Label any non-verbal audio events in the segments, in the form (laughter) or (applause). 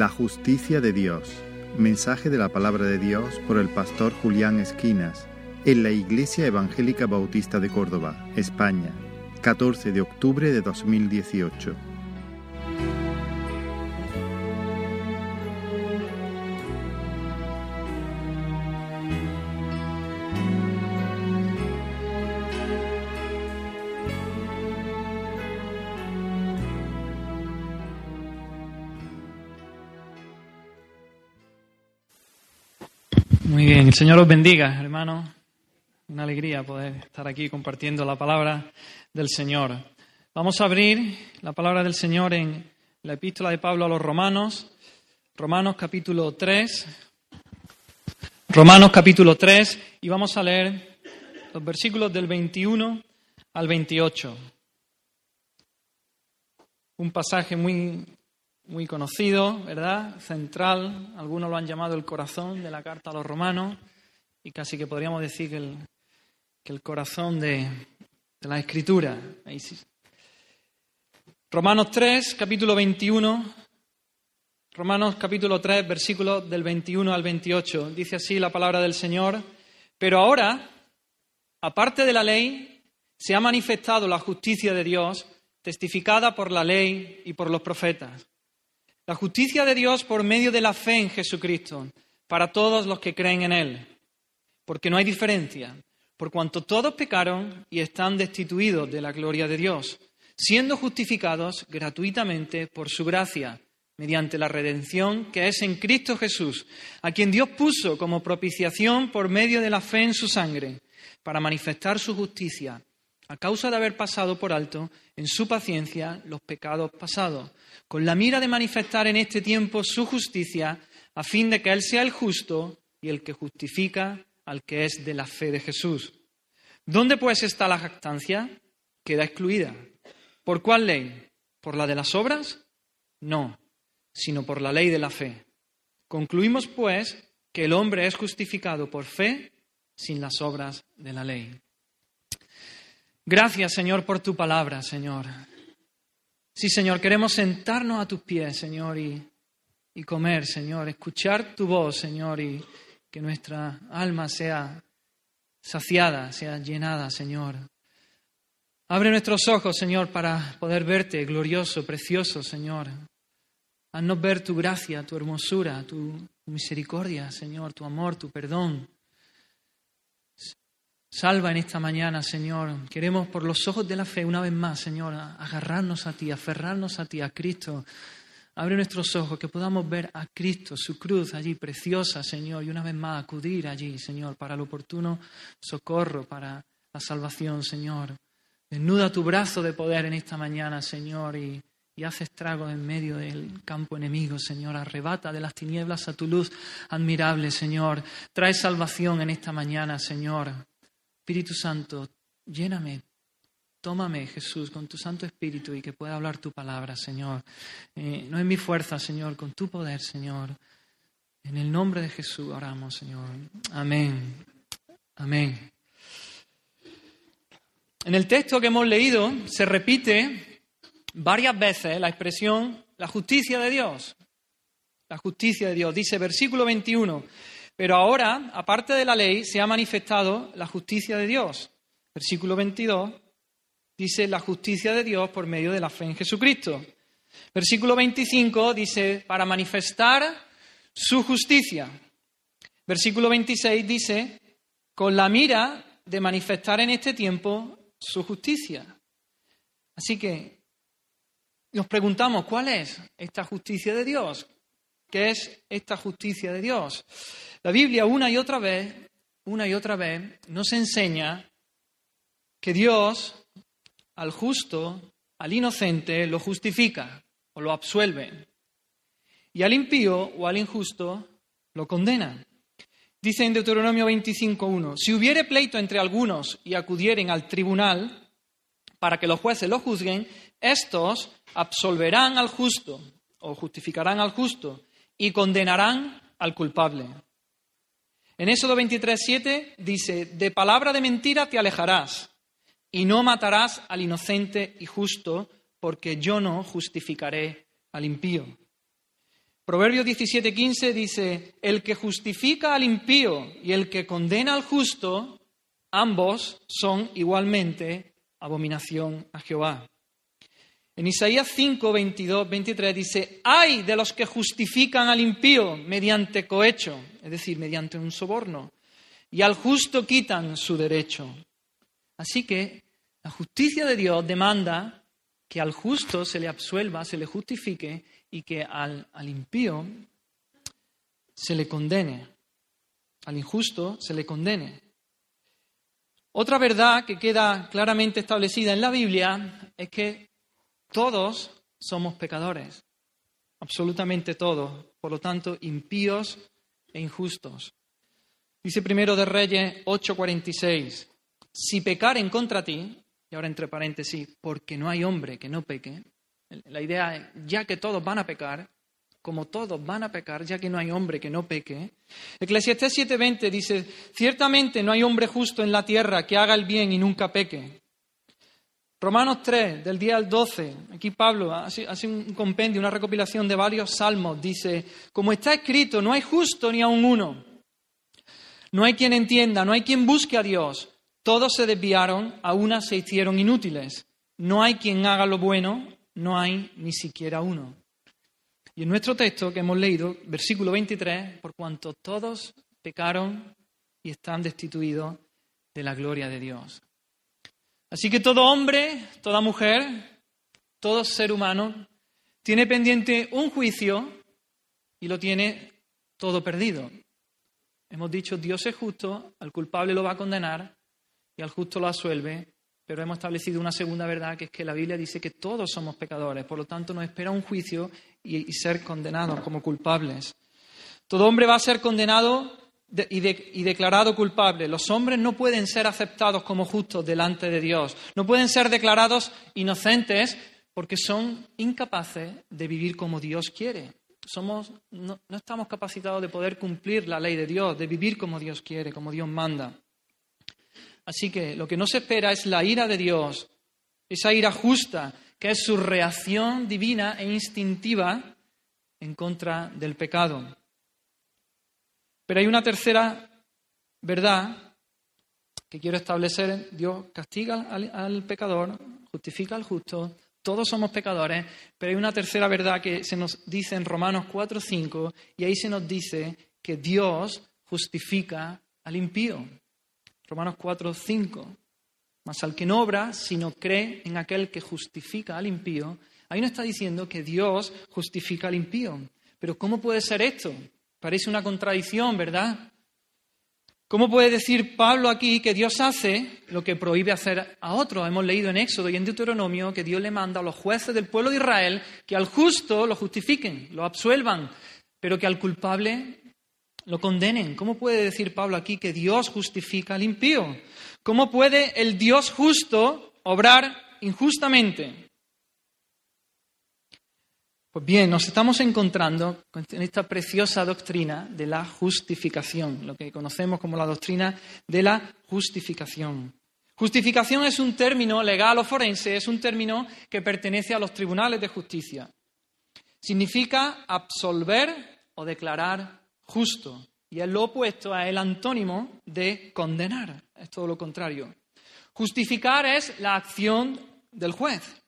La justicia de Dios. Mensaje de la palabra de Dios por el pastor Julián Esquinas en la Iglesia Evangélica Bautista de Córdoba, España, 14 de octubre de 2018. El Señor os bendiga, hermanos. Una alegría poder estar aquí compartiendo la palabra del Señor. Vamos a abrir la palabra del Señor en la epístola de Pablo a los Romanos, Romanos capítulo 3. Romanos capítulo 3 y vamos a leer los versículos del 21 al 28. Un pasaje muy muy conocido, ¿verdad? Central, algunos lo han llamado el corazón de la carta a los romanos y casi que podríamos decir que el, que el corazón de, la escritura. Romanos 3, capítulo 21. Romanos capítulo 3, versículos del 21 al 28. Dice así la palabra del Señor. Pero ahora, aparte de la ley, se ha manifestado la justicia de Dios, testificada por la ley y por los profetas la justicia de Dios por medio de la fe en Jesucristo, para todos los que creen en Él. Porque no hay diferencia, por cuanto todos pecaron y están destituidos de la gloria de Dios, siendo justificados gratuitamente por su gracia, mediante la redención que es en Cristo Jesús, a quien Dios puso como propiciación por medio de la fe en su sangre, para manifestar su justicia a causa de haber pasado por alto en su paciencia los pecados pasados, con la mira de manifestar en este tiempo su justicia, a fin de que Él sea el justo y el que justifica al que es de la fe de Jesús. ¿Dónde pues está la jactancia? Queda excluida. ¿Por cuál ley? ¿Por la de las obras? No, sino por la ley de la fe. Concluimos pues que el hombre es justificado por fe sin las obras de la ley. Gracias, Señor, por tu palabra, Señor. Sí, Señor, queremos sentarnos a tus pies, Señor, y, y comer, Señor, escuchar tu voz, Señor, y que nuestra alma sea saciada, sea llenada, Señor. Abre nuestros ojos, Señor, para poder verte glorioso, precioso, Señor. Haznos ver tu gracia, tu hermosura, tu misericordia, Señor, tu amor, tu perdón. Salva en esta mañana, Señor. Queremos por los ojos de la fe, una vez más, Señor, agarrarnos a ti, aferrarnos a ti, a Cristo. Abre nuestros ojos, que podamos ver a Cristo, su cruz allí preciosa, Señor, y una vez más acudir allí, Señor, para el oportuno socorro, para la salvación, Señor. Desnuda tu brazo de poder en esta mañana, Señor, y, y haz estragos en medio del campo enemigo, Señor. Arrebata de las tinieblas a tu luz admirable, Señor. Trae salvación en esta mañana, Señor. Espíritu Santo, lléname, tómame, Jesús, con tu Santo Espíritu y que pueda hablar tu palabra, Señor. Eh, no en mi fuerza, Señor, con tu poder, Señor. En el nombre de Jesús oramos, Señor. Amén. Amén. En el texto que hemos leído se repite varias veces la expresión la justicia de Dios. La justicia de Dios. Dice versículo 21. Pero ahora, aparte de la ley, se ha manifestado la justicia de Dios. Versículo 22 dice la justicia de Dios por medio de la fe en Jesucristo. Versículo 25 dice para manifestar su justicia. Versículo 26 dice con la mira de manifestar en este tiempo su justicia. Así que nos preguntamos, ¿cuál es esta justicia de Dios? ¿Qué es esta justicia de Dios? La Biblia una y otra vez, una y otra vez, nos enseña que Dios al justo, al inocente, lo justifica o lo absuelve. Y al impío o al injusto lo condena. Dice en Deuteronomio 25.1, si hubiere pleito entre algunos y acudieren al tribunal para que los jueces lo juzguen, estos absolverán al justo o justificarán al justo y condenarán al culpable. En Éxodo 23, 7 dice, de palabra de mentira te alejarás y no matarás al inocente y justo, porque yo no justificaré al impío. Proverbios 17:15 dice, el que justifica al impío y el que condena al justo, ambos son igualmente abominación a Jehová. En Isaías 5, 22, 23 dice, hay de los que justifican al impío mediante cohecho, es decir, mediante un soborno, y al justo quitan su derecho. Así que la justicia de Dios demanda que al justo se le absuelva, se le justifique y que al, al impío se le condene, al injusto se le condene. Otra verdad que queda claramente establecida en la Biblia es que todos somos pecadores, absolutamente todos, por lo tanto impíos e injustos. Dice primero de Reyes 8:46, si pecaren contra ti, y ahora entre paréntesis, porque no hay hombre que no peque, la idea es, ya que todos van a pecar, como todos van a pecar, ya que no hay hombre que no peque. Eclesiastés 7:20 dice, ciertamente no hay hombre justo en la tierra que haga el bien y nunca peque. Romanos 3, del día al 12, aquí Pablo hace, un compendio, una recopilación de varios salmos, dice, como está escrito, no hay justo ni aun uno, no hay quien entienda, no hay quien busque a Dios, todos se desviaron, a una se hicieron inútiles, no hay quien haga lo bueno, no hay ni siquiera uno. Y en nuestro texto que hemos leído, versículo 23, por cuanto todos pecaron y están destituidos de la gloria de Dios. Así que todo hombre, toda mujer, todo ser humano tiene pendiente un juicio y lo tiene todo perdido. Hemos dicho, Dios es justo, al culpable lo va a condenar y al justo lo asuelve, pero hemos establecido una segunda verdad, que es que la Biblia dice que todos somos pecadores, por lo tanto nos espera un juicio y, ser condenados como culpables. Todo hombre va a ser condenado y, y, declarado culpable. Los hombres no pueden ser aceptados como justos delante de Dios, no pueden ser declarados inocentes porque son incapaces de vivir como Dios quiere. Somos, no estamos capacitados de poder cumplir la ley de Dios, de vivir como Dios quiere, como Dios manda. Así que lo que no se espera es la ira de Dios, esa ira justa, que es su reacción divina e instintiva en contra del pecado. Pero hay una tercera verdad que quiero establecer. Dios castiga al, pecador, justifica al justo, todos somos pecadores, pero hay una tercera verdad que se nos dice en Romanos 4:5 y ahí se nos dice que Dios justifica al impío. Romanos 4, 5. Mas al que no obra, sino cree en aquel que justifica al impío, ahí no está diciendo que Dios justifica al impío. Pero ¿cómo puede ser esto? Parece una contradicción, ¿verdad? ¿Cómo puede decir Pablo aquí que Dios hace lo que prohíbe hacer a otros? Hemos leído en Éxodo y en Deuteronomio que Dios le manda a los jueces del pueblo de Israel que al justo lo justifiquen, lo absuelvan, pero que al culpable lo condenen. ¿Cómo puede decir Pablo aquí que Dios justifica al impío? ¿Cómo puede el Dios justo obrar injustamente? Pues bien, nos estamos encontrando en esta preciosa doctrina de la justificación, lo que conocemos como la doctrina de la justificación. Justificación es un término legal o forense, es un término que pertenece a los tribunales de justicia. Significa absolver o declarar justo. Y es lo opuesto a el antónimo de condenar. Es todo lo contrario. Justificar es la acción del juez.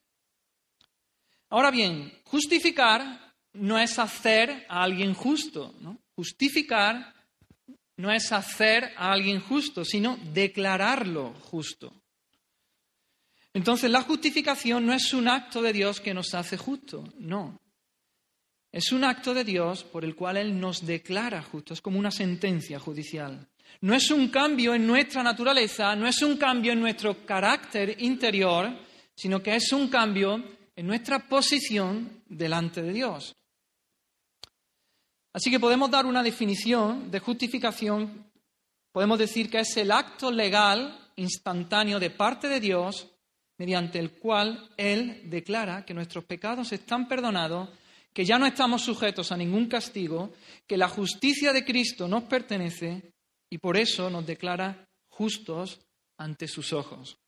Ahora bien, justificar no es hacer a alguien justo. Justificar no es hacer a alguien justo, sino declararlo justo. Entonces, la justificación no es un acto de Dios que nos hace justo, no. Es un acto de Dios por el cual Él nos declara justos, es como una sentencia judicial. No es un cambio en nuestra naturaleza, no es un cambio en nuestro carácter interior, sino que es un cambio nuestra posición delante de Dios. Así que podemos dar una definición de justificación, podemos decir que es el acto legal instantáneo de parte de Dios mediante el cual Él declara que nuestros pecados están perdonados que ya no estamos sujetos a ningún castigo, que la justicia de Cristo nos pertenece y por eso nos declara justos ante sus ojos.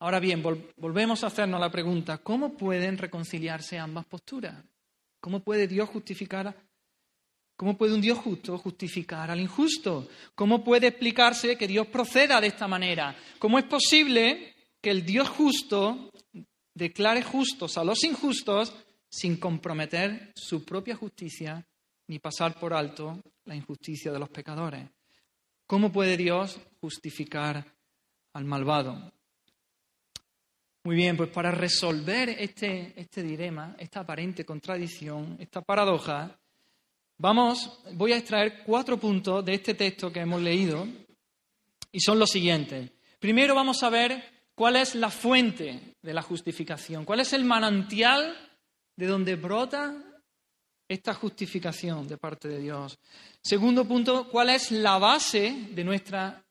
Ahora bien, volvemos a hacernos la pregunta, ¿cómo pueden reconciliarse ambas posturas? ¿Cómo puede Dios justificar? ¿Cómo puede un Dios justo justificar al injusto? ¿Cómo puede explicarse que Dios proceda de esta manera? ¿Cómo es posible que el Dios justo declare justos a los injustos sin comprometer su propia justicia ni pasar por alto la injusticia de los pecadores? ¿Cómo puede Dios justificar al malvado? Muy bien, pues para resolver este, este dilema, esta aparente contradicción, esta paradoja, vamos, voy a extraer cuatro puntos de este texto que hemos leído y son los siguientes. Primero vamos a ver cuál es la fuente de la justificación, cuál es el manantial de donde brota esta justificación de parte de Dios. Segundo punto, cuál es la base de nuestra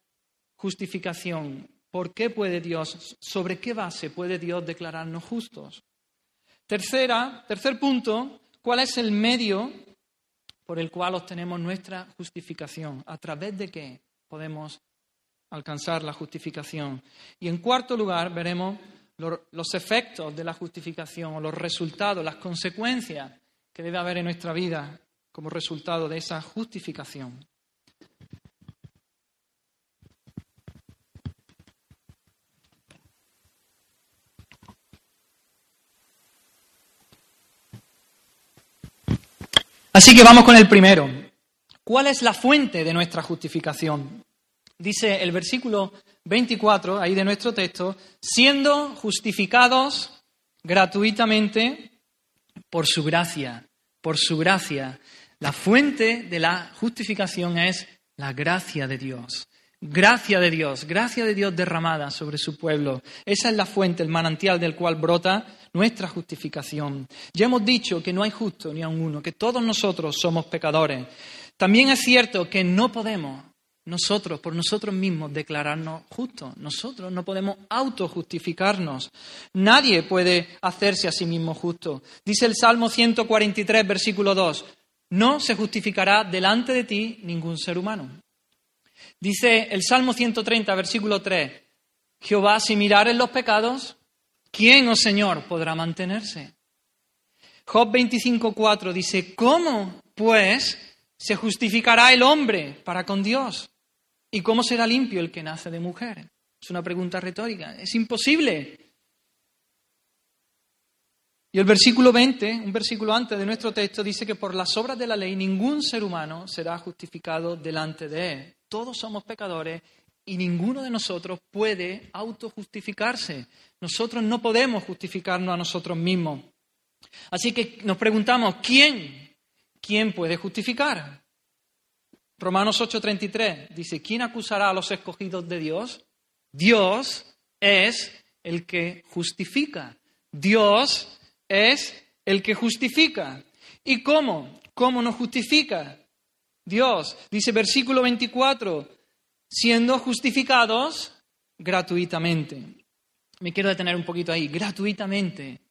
justificación. ¿Por qué puede Dios, sobre qué base puede Dios declararnos justos? Tercera, tercer punto, ¿cuál es el medio por el cual obtenemos nuestra justificación? ¿A través de qué podemos alcanzar la justificación? Y en cuarto lugar, veremos los efectos de la justificación o los resultados, las consecuencias que debe haber en nuestra vida como resultado de esa justificación. Así que vamos con el primero. ¿Cuál es la fuente de nuestra justificación? Dice el versículo 24, ahí de nuestro texto, siendo justificados gratuitamente por su gracia, por su gracia. La fuente de la justificación es la gracia de Dios. Gracia de Dios, gracia de Dios derramada sobre su pueblo. Esa es la fuente, el manantial del cual brota nuestra justificación. Ya hemos dicho que no hay justo ni a uno, que todos nosotros somos pecadores. También es cierto que no podemos nosotros, por nosotros mismos, declararnos justos. Nosotros no podemos autojustificarnos. Nadie puede hacerse a sí mismo justo. Dice el Salmo 143, versículo 2, no se justificará delante de ti ningún ser humano. Dice el Salmo 130, versículo 3, Jehová, si en los pecados, ¿quién, oh Señor, podrá mantenerse? Job 25.4 dice, ¿cómo, pues, se justificará el hombre para con Dios? ¿Y cómo será limpio el que nace de mujer? Es una pregunta retórica. Es imposible. Y el versículo 20, un versículo antes de nuestro texto, dice que por las obras de la ley ningún ser humano será justificado delante de él. Todos somos pecadores y ninguno de nosotros puede autojustificarse. Nosotros no podemos justificarnos a nosotros mismos. Así que nos preguntamos, ¿quién? ¿Quién puede justificar? Romanos 8:33 dice, ¿quién acusará a los escogidos de Dios? Dios es el que justifica. Dios es el que justifica. ¿Y cómo? ¿Cómo nos justifica? Dios, dice versículo 24, siendo justificados gratuitamente. Me quiero detener un poquito ahí, gratuitamente.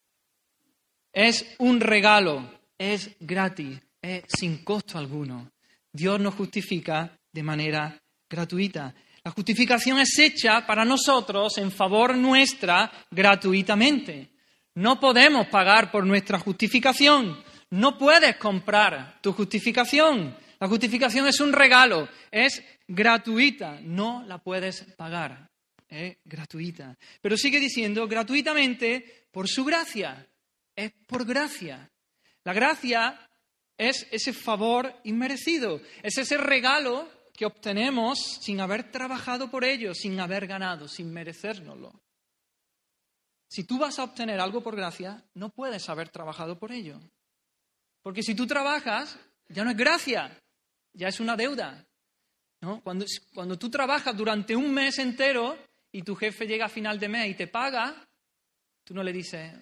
Es un regalo, es gratis, es sin costo alguno. Dios nos justifica de manera gratuita. La justificación es hecha para nosotros en favor nuestra gratuitamente. No podemos pagar por nuestra justificación. No puedes comprar tu justificación. La justificación es un regalo, es gratuita, no la puedes pagar, es gratuita. Pero sigue diciendo gratuitamente por su gracia, es por gracia. La gracia es ese favor inmerecido, es ese regalo que obtenemos sin haber trabajado por ello, sin haber ganado, sin merecérnoslo. Si tú vas a obtener algo por gracia, no puedes haber trabajado por ello. Porque si tú trabajas, ya no es gracia, ya es una deuda. ¿No? Cuando, cuando tú trabajas durante un mes entero y tu jefe llega a final de mes y te paga, tú no le dices,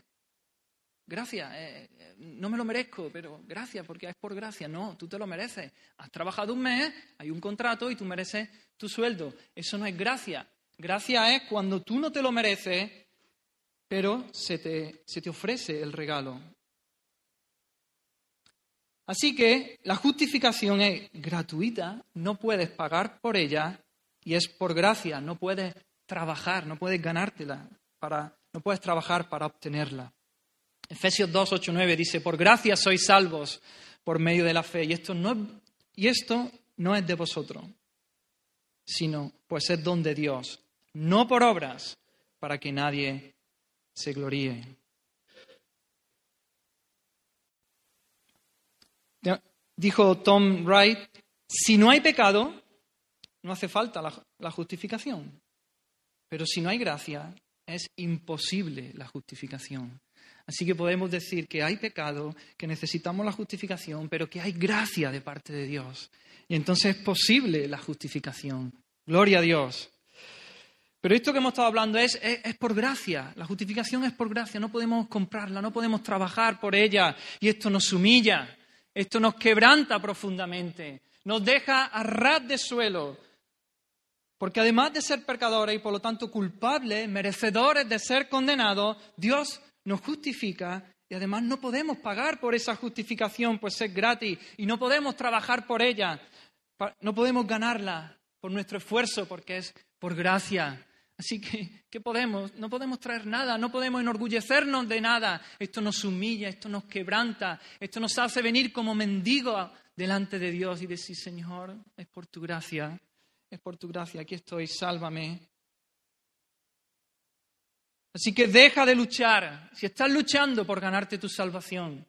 gracias, eh, eh, no me lo merezco, pero gracias, porque es por gracia. No, tú te lo mereces. Has trabajado un mes, hay un contrato y tú mereces tu sueldo. Eso no es gracia. Gracia es cuando tú no te lo mereces, pero se te, se te ofrece el regalo. Así que la justificación es gratuita, no puedes pagar por ella y es por gracia, no puedes trabajar, no puedes ganártela, para, no puedes trabajar para obtenerla. Efesios 2, 8, 9 dice, por gracia sois salvos por medio de la fe. Y esto no, y esto no es de vosotros, sino pues es don de Dios, no por obras, para que nadie se gloríe. Dijo Tom Wright, si no hay pecado, no hace falta la, justificación. Pero si no hay gracia, es imposible la justificación. Así que podemos decir que hay pecado, que necesitamos la justificación, pero que hay gracia de parte de Dios. Y entonces es posible la justificación. Gloria a Dios. Pero esto que hemos estado hablando es, es, por gracia. La justificación es por gracia. No podemos comprarla, no podemos trabajar por ella. Y esto nos humilla, esto nos quebranta profundamente, nos deja a ras de suelo. Porque además de ser pecadores y por lo tanto culpables, merecedores de ser condenados, Dios nos justifica y además no podemos pagar por esa justificación, pues es gratis y no podemos trabajar por ella, no podemos ganarla por nuestro esfuerzo porque es por gracia. Así que, ¿qué podemos? No podemos traer nada, no podemos enorgullecernos de nada. Esto nos humilla, esto nos quebranta, esto nos hace venir como mendigos delante de Dios y decir, Señor, es por tu gracia, es por tu gracia, aquí estoy, sálvame. Así que deja de luchar. Si estás luchando por ganarte tu salvación,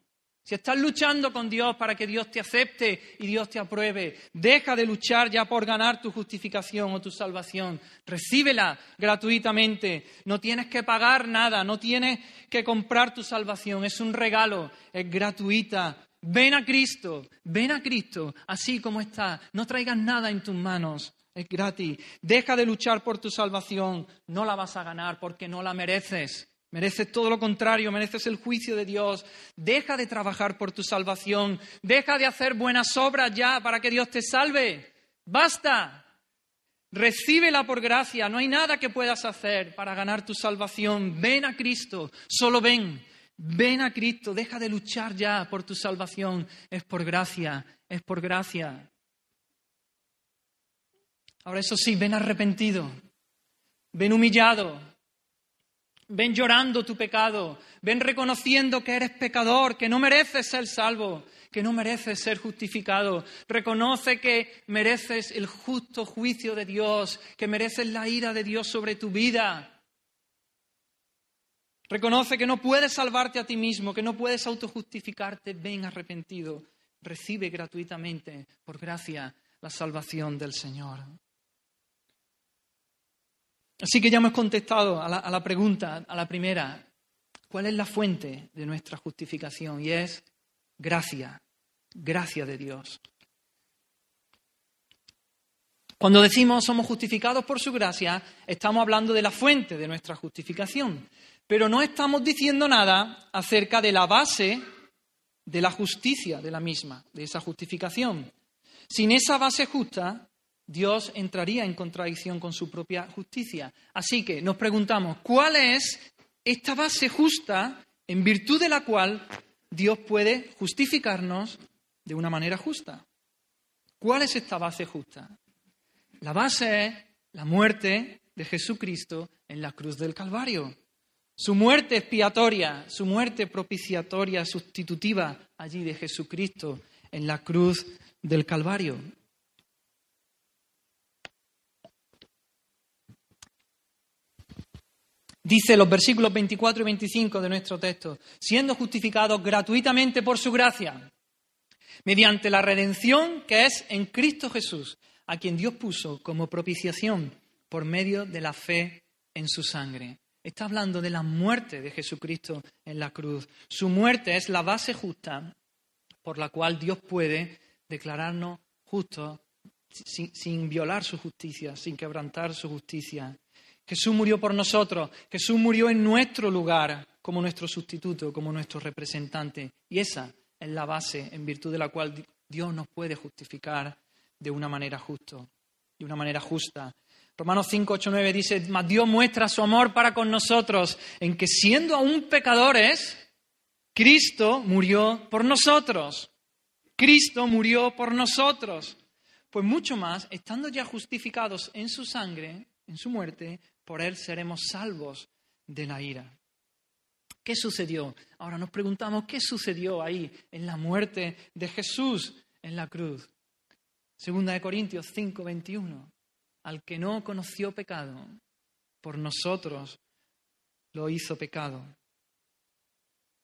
si estás luchando con Dios para que Dios te acepte y Dios te apruebe, deja de luchar ya por ganar tu justificación o tu salvación. Recíbela gratuitamente. No tienes que pagar nada, no tienes que comprar tu salvación. Es un regalo, es gratuita. Ven a Cristo, ven a Cristo, así como está. No traigas nada en tus manos. Es gratis. Deja de luchar por tu salvación. No la vas a ganar porque no la mereces. Mereces todo lo contrario, mereces el juicio de Dios. Deja de trabajar por tu salvación. Deja de hacer buenas obras ya para que Dios te salve. Basta. Recíbela por gracia. No hay nada que puedas hacer para ganar tu salvación. Ven a Cristo. Solo ven. Ven a Cristo. Deja de luchar ya por tu salvación. Es por gracia. Es por gracia. Ahora eso sí, ven arrepentido, ven humillado, ven llorando tu pecado, ven reconociendo que eres pecador, que no mereces ser salvo, que no mereces ser justificado. Reconoce que mereces el justo juicio de Dios, que mereces la ira de Dios sobre tu vida. Reconoce que no puedes salvarte a ti mismo, que no puedes autojustificarte. Ven arrepentido. Recibe gratuitamente, por gracia, la salvación del Señor. Así que ya hemos contestado a la, pregunta, a la primera, ¿cuál es la fuente de nuestra justificación? Y es gracia, gracia de Dios. Cuando decimos somos justificados por su gracia, estamos hablando de la fuente de nuestra justificación, pero no estamos diciendo nada acerca de la base de la justicia de la misma, de esa justificación. Sin esa base justa, Dios entraría en contradicción con su propia justicia. Así que nos preguntamos, ¿cuál es esta base justa en virtud de la cual Dios puede justificarnos de una manera justa? ¿Cuál es esta base justa? La base es la muerte de Jesucristo en la cruz del Calvario. Su muerte expiatoria, su muerte propiciatoria, sustitutiva allí de Jesucristo en la cruz del Calvario. Dice los versículos 24 y 25 de nuestro texto, siendo justificados gratuitamente por su gracia, mediante la redención que es en Cristo Jesús, a quien Dios puso como propiciación por medio de la fe en su sangre. Está hablando de la muerte de Jesucristo en la cruz. Su muerte es la base justa por la cual Dios puede declararnos justos sin, sin violar su justicia, sin quebrantar su justicia. Jesús murió por nosotros, Jesús murió en nuestro lugar como nuestro sustituto, como nuestro representante. Y esa es la base en virtud de la cual Dios nos puede justificar de una manera justa, de una manera justa. Romanos 5, 8, 9 dice, mas Dios muestra su amor para con nosotros en que siendo aún pecadores, Cristo murió por nosotros. Cristo murió por nosotros. Pues mucho más, estando ya justificados en su sangre, en su muerte, por él seremos salvos de la ira. ¿Qué sucedió? Ahora nos preguntamos, ¿qué sucedió ahí en la muerte de Jesús en la cruz? Segunda de Corintios 5, 21. Al que no conoció pecado, por nosotros lo hizo pecado.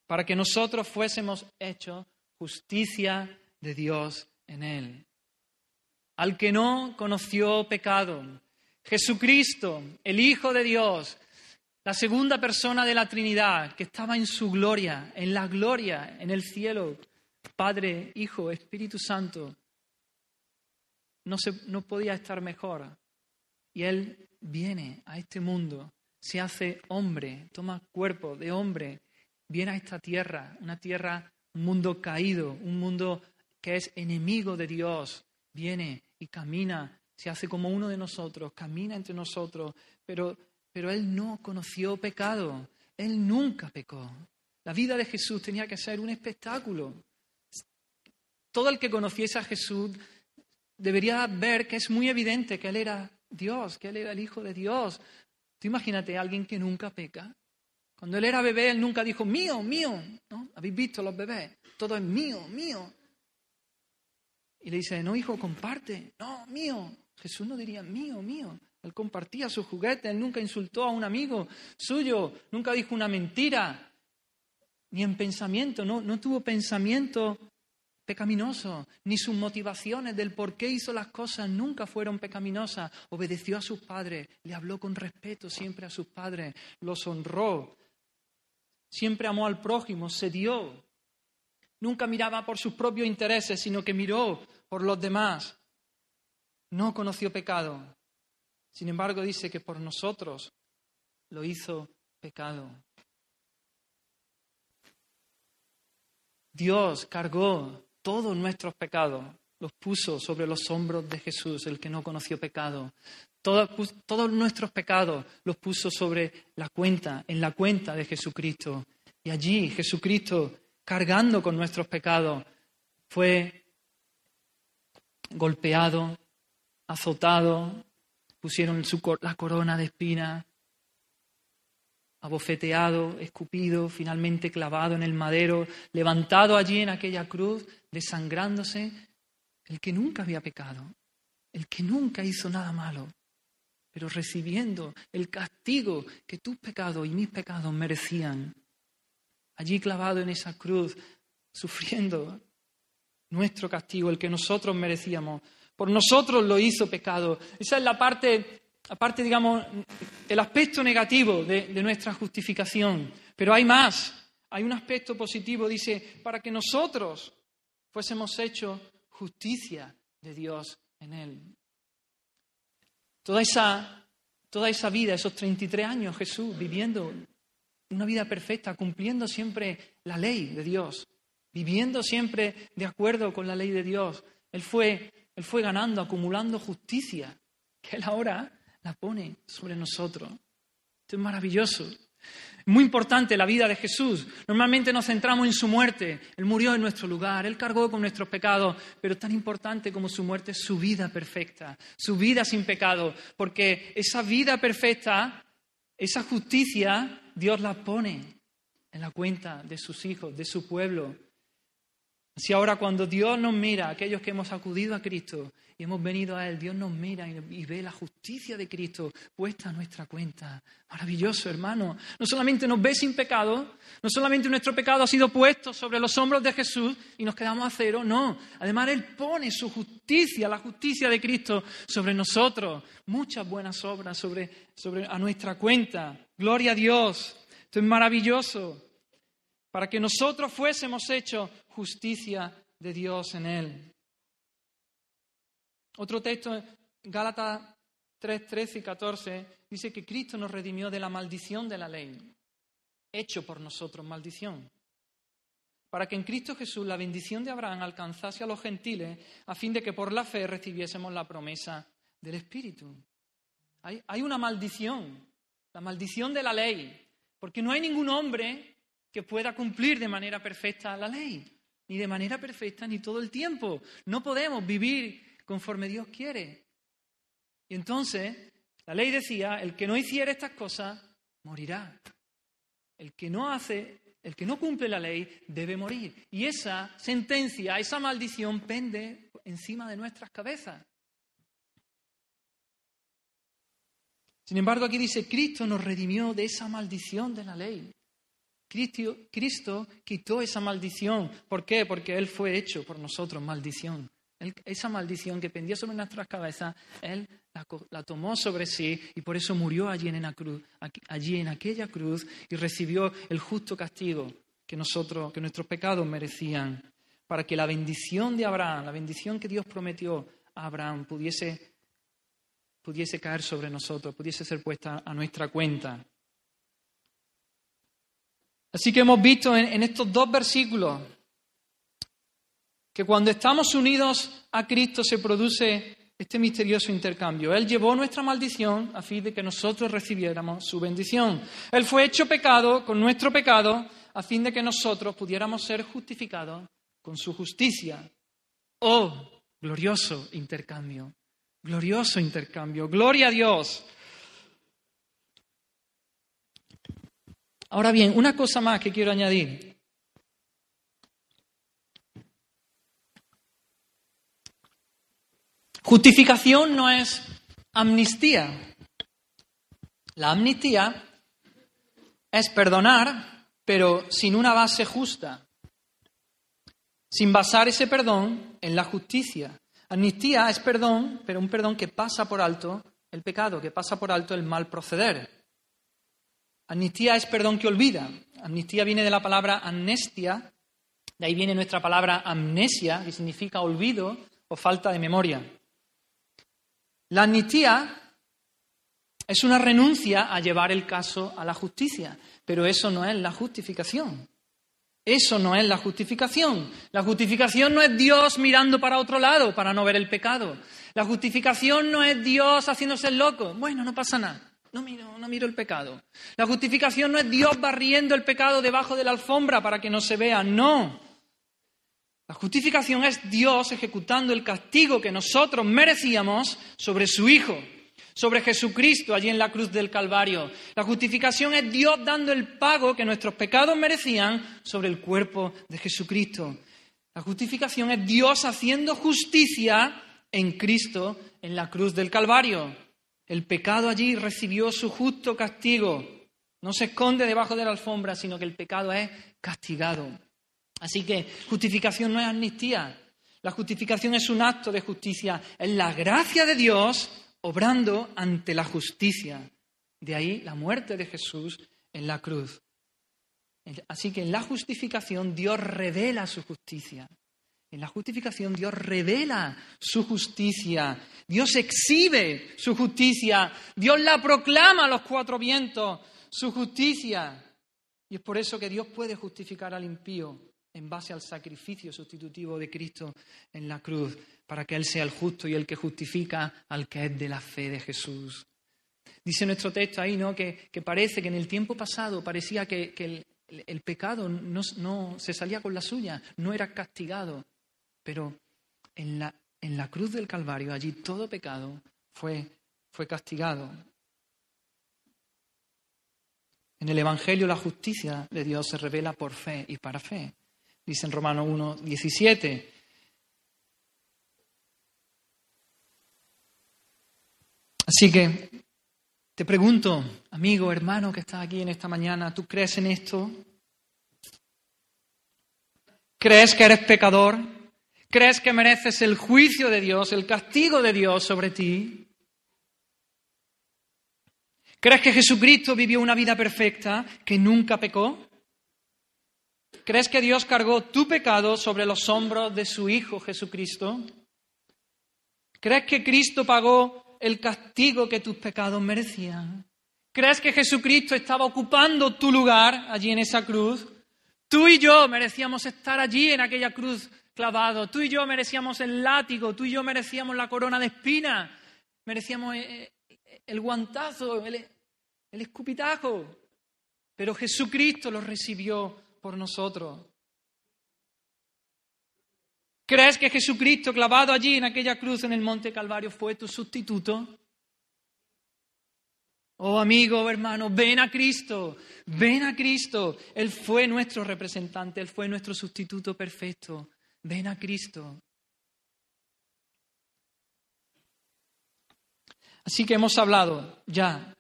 Para que nosotros fuésemos hechos justicia de Dios en él. Al que no conoció pecado, Jesucristo, el Hijo de Dios, la segunda persona de la Trinidad, que estaba en su gloria, en la gloria, en el cielo, Padre, Hijo, Espíritu Santo, no, se, no podía estar mejor. Y Él viene a este mundo, se hace hombre, toma cuerpo de hombre, viene a esta tierra, una tierra, un mundo caído, un mundo que es enemigo de Dios, viene y camina, se hace como uno de nosotros, camina entre nosotros, pero, pero Él no conoció pecado, Él nunca pecó. La vida de Jesús tenía que ser un espectáculo. Todo el que conociese a Jesús debería ver que es muy evidente que Él era Dios, que Él era el Hijo de Dios. Tú imagínate a alguien que nunca peca. Cuando Él era bebé, Él nunca dijo, mío, mío. ¿No? ¿Habéis visto los bebés? Todo es mío, mío. Y le dice, no, hijo, comparte. No, mío. Jesús no diría mío, mío. Él compartía sus juguetes, nunca insultó a un amigo suyo, nunca dijo una mentira, ni en pensamiento, no, no tuvo pensamiento pecaminoso, ni sus motivaciones del por qué hizo las cosas nunca fueron pecaminosas. Obedeció a sus padres, le habló con respeto siempre a sus padres, los honró, siempre amó al prójimo, se dio. Nunca miraba por sus propios intereses, sino que miró por los demás. No conoció pecado. Sin embargo, dice que por nosotros lo hizo pecado. Dios cargó todos nuestros pecados, los puso sobre los hombros de Jesús, el que no conoció pecado. Todos, nuestros pecados los puso sobre la cuenta, en la cuenta de Jesucristo. Y allí Jesucristo, cargando con nuestros pecados, fue golpeado, azotado, pusieron su, la corona de espinas, abofeteado, escupido, finalmente clavado en el madero, levantado allí en aquella cruz, desangrándose, el que nunca había pecado, el que nunca hizo nada malo, pero recibiendo el castigo que tus pecados y mis pecados merecían, allí clavado en esa cruz, sufriendo nuestro castigo, el que nosotros merecíamos, por nosotros lo hizo pecado. Esa es la parte, aparte, digamos, el aspecto negativo de, de nuestra justificación. Pero hay más. Hay un aspecto positivo, dice, para que nosotros fuésemos hechos justicia de Dios en Él. Toda esa, toda esa vida, esos 33 años, Jesús viviendo una vida perfecta, cumpliendo siempre la ley de Dios, viviendo siempre de acuerdo con la ley de Dios. Él fue él fue ganando, acumulando justicia, que Él ahora la pone sobre nosotros. Esto es maravilloso. Muy importante la vida de Jesús. Normalmente nos centramos en su muerte. Él murió en nuestro lugar, Él cargó con nuestros pecados, pero tan importante como su muerte es su vida perfecta, su vida sin pecado, porque esa vida perfecta, esa justicia, Dios la pone en la cuenta de sus hijos, de su pueblo. Si ahora cuando Dios nos mira, aquellos que hemos acudido a Cristo y hemos venido a Él, Dios nos mira y, ve la justicia de Cristo puesta a nuestra cuenta. Maravilloso, hermano. No solamente nos ve sin pecado, no solamente nuestro pecado ha sido puesto sobre los hombros de Jesús y nos quedamos a cero, no. Además, Él pone su justicia, la justicia de Cristo sobre nosotros. Muchas buenas obras sobre, sobre a nuestra cuenta. Gloria a Dios. Esto es maravilloso para que nosotros fuésemos hechos justicia de Dios en él. Otro texto, Gálatas 3, 13 y 14, dice que Cristo nos redimió de la maldición de la ley, hecho por nosotros maldición, para que en Cristo Jesús la bendición de Abraham alcanzase a los gentiles, a fin de que por la fe recibiésemos la promesa del Espíritu. Hay, hay una maldición, la maldición de la ley, porque no hay ningún hombre que pueda cumplir de manera perfecta la ley, ni de manera perfecta ni todo el tiempo. No podemos vivir conforme Dios quiere. Y entonces, la ley decía, el que no hiciera estas cosas, morirá. el que no hace, el que no cumple la ley debe morir. Y esa sentencia, esa maldición pende encima de nuestras cabezas. Sin embargo, aquí dice, Cristo nos redimió de esa maldición de la ley. Cristo, quitó esa maldición. ¿Por qué? Porque Él fue hecho por nosotros maldición. esa maldición que pendía sobre nuestras cabezas, Él la, tomó sobre sí y por eso murió allí en, cruz, allí en aquella cruz y recibió el justo castigo que, nosotros, que nuestros pecados merecían, para que la bendición de Abraham, la bendición que Dios prometió a Abraham, pudiese, pudiese caer sobre nosotros, pudiese ser puesta a nuestra cuenta. Así que hemos visto en, estos dos versículos que cuando estamos unidos a Cristo se produce este misterioso intercambio. Él llevó nuestra maldición a fin de que nosotros recibiéramos su bendición. Él fue hecho pecado con nuestro pecado a fin de que nosotros pudiéramos ser justificados con su justicia. Oh, glorioso intercambio, glorioso intercambio, gloria a Dios. Ahora bien, una cosa más que quiero añadir. Justificación no es amnistía. La amnistía es perdonar, pero sin una base justa, sin basar ese perdón en la justicia. Amnistía es perdón, pero un perdón que pasa por alto el pecado, que pasa por alto el mal proceder. Amnistía es perdón que olvida. Amnistía viene de la palabra amnestia, de ahí viene nuestra palabra amnesia, que significa olvido o falta de memoria. La amnistía es una renuncia a llevar el caso a la justicia, pero eso no es la justificación. Eso no es la justificación. La justificación no es Dios mirando para otro lado para no ver el pecado. La justificación no es Dios haciéndose loco. Bueno, no pasa nada. No miro, no miro el pecado. La justificación no es Dios barriendo el pecado debajo de la alfombra para que no se vea, no. La justificación es Dios ejecutando el castigo que nosotros merecíamos sobre su Hijo, sobre Jesucristo allí en la cruz del Calvario. La justificación es Dios dando el pago que nuestros pecados merecían sobre el cuerpo de Jesucristo. La justificación es Dios haciendo justicia en Cristo en la cruz del Calvario. El pecado allí recibió su justo castigo. No se esconde debajo de la alfombra, sino que el pecado es castigado. Así que justificación no es amnistía. La justificación es un acto de justicia. Es la gracia de Dios obrando ante la justicia. De ahí la muerte de Jesús en la cruz. Así que en la justificación Dios revela su justicia. En la justificación Dios revela su justicia, Dios exhibe su justicia, Dios la proclama a los cuatro vientos, su justicia. Y es por eso que Dios puede justificar al impío en base al sacrificio sustitutivo de Cristo en la cruz, para que Él sea el justo y el que justifica al que es de la fe de Jesús. Dice nuestro texto ahí, ¿no? Que, parece que en el tiempo pasado parecía que, el, pecado no, no, se salía con la suya, no era castigado. Pero en la, en la cruz del Calvario, allí todo pecado fue, fue castigado. En el Evangelio la justicia de Dios se revela por fe y para fe. Dice en Romanos 1, 17. Así que te pregunto, amigo, hermano que estás aquí en esta mañana, ¿tú crees en esto? ¿Crees que eres pecador? ¿Crees que mereces el juicio de Dios, el castigo de Dios sobre ti? ¿Crees que Jesucristo vivió una vida perfecta, que nunca pecó? ¿Crees que Dios cargó tu pecado sobre los hombros de su Hijo Jesucristo? ¿Crees que Cristo pagó el castigo que tus pecados merecían? ¿Crees que Jesucristo estaba ocupando tu lugar allí en esa cruz? Tú y yo merecíamos estar allí en aquella cruz clavado. Tú y yo merecíamos el látigo, tú y yo merecíamos la corona de espinas, merecíamos eh, eh, el guantazo, el, el escupitajo. Pero Jesucristo lo recibió por nosotros. ¿Crees que Jesucristo clavado allí en aquella cruz en el monte Calvario fue tu sustituto? Oh amigo, hermano, ven a Cristo, ven a Cristo. Él fue nuestro representante, Él fue nuestro sustituto perfecto. Ven a Cristo. Así que hemos hablado ya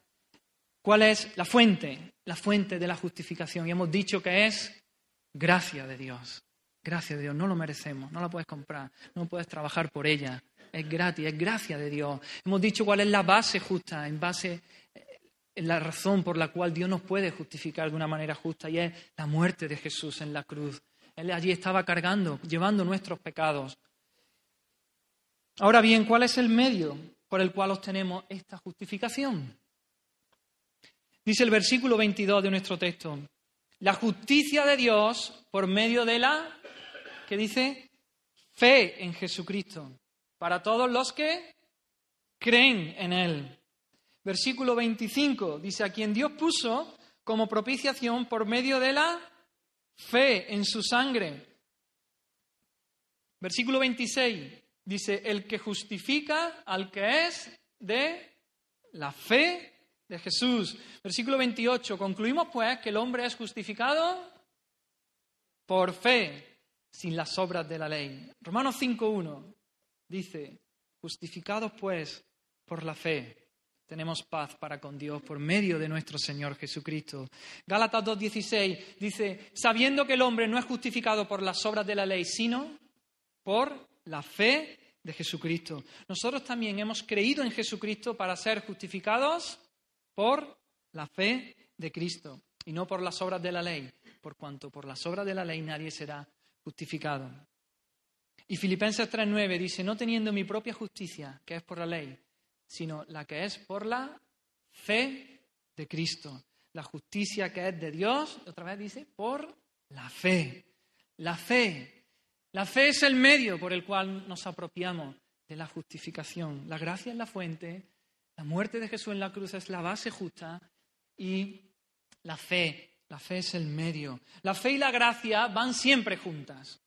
cuál es la fuente, la fuente de la justificación. Y hemos dicho que es gracia de Dios. Gracia de Dios, no lo merecemos, no la puedes comprar, no puedes trabajar por ella. Es gratis, es gracia de Dios. Hemos dicho cuál es la base justa, en base en la razón por la cual Dios nos puede justificar de una manera justa y es la muerte de Jesús en la cruz. Él allí estaba cargando, llevando nuestros pecados. Ahora bien, ¿cuál es el medio por el cual obtenemos esta justificación? Dice el versículo 22 de nuestro texto, la justicia de Dios por medio de la, que dice, fe en Jesucristo, para todos los que creen en Él. Versículo 25 dice, a quien Dios puso como propiciación por medio de la fe en su sangre. Versículo 26 dice, el que justifica al que es de la fe de Jesús. Versículo 28, concluimos pues que el hombre es justificado por fe, sin las obras de la ley. Romanos 5.1 dice, justificados pues por la fe tenemos paz para con Dios por medio de nuestro Señor Jesucristo. Gálatas 2.16 dice, sabiendo que el hombre no es justificado por las obras de la ley, sino por la fe de Jesucristo. Nosotros también hemos creído en Jesucristo para ser justificados por la fe de Cristo y no por las obras de la ley, por cuanto por las obras de la ley nadie será justificado. Y Filipenses 3.9 dice, no teniendo mi propia justicia, que es por la ley, sino la que es por la fe de Cristo. La justicia que es de Dios, otra vez dice, por la fe. La fe. La fe es el medio por el cual nos apropiamos de la justificación. La gracia es la fuente, la muerte de Jesús en la cruz es la base justa y la fe, la fe es el medio. La fe y la gracia van siempre juntas.